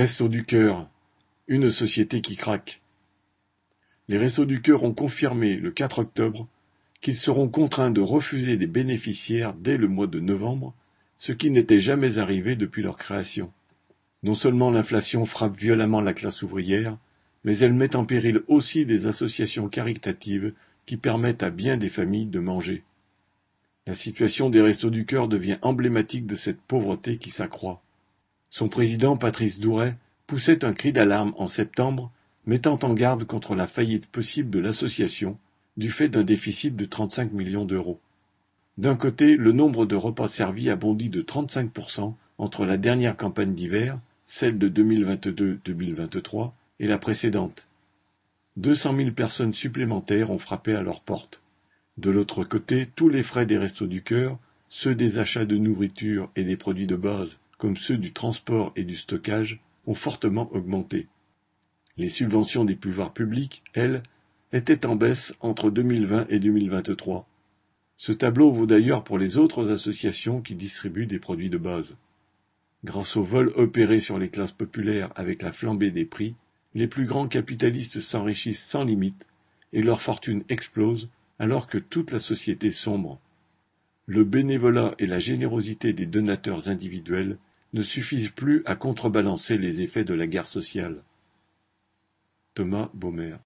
Restos du Cœur, une société qui craque. Les Restos du Cœur ont confirmé le 4 octobre qu'ils seront contraints de refuser des bénéficiaires dès le mois de novembre, ce qui n'était jamais arrivé depuis leur création. Non seulement l'inflation frappe violemment la classe ouvrière, mais elle met en péril aussi des associations caritatives qui permettent à bien des familles de manger. La situation des Restos du Cœur devient emblématique de cette pauvreté qui s'accroît. Son président, Patrice Douret, poussait un cri d'alarme en septembre, mettant en garde contre la faillite possible de l'association, du fait d'un déficit de 35 millions d'euros. D'un côté, le nombre de repas servis a bondi de 35% entre la dernière campagne d'hiver, celle de 2022-2023, et la précédente. Deux cent mille personnes supplémentaires ont frappé à leur porte. De l'autre côté, tous les frais des Restos du Cœur, ceux des achats de nourriture et des produits de base, comme ceux du transport et du stockage, ont fortement augmenté. Les subventions des pouvoirs publics, elles, étaient en baisse entre 2020 et 2023. Ce tableau vaut d'ailleurs pour les autres associations qui distribuent des produits de base. Grâce au vol opéré sur les classes populaires avec la flambée des prix, les plus grands capitalistes s'enrichissent sans limite et leur fortune explose alors que toute la société sombre. Le bénévolat et la générosité des donateurs individuels ne suffisent plus à contrebalancer les effets de la guerre sociale. Thomas Baumer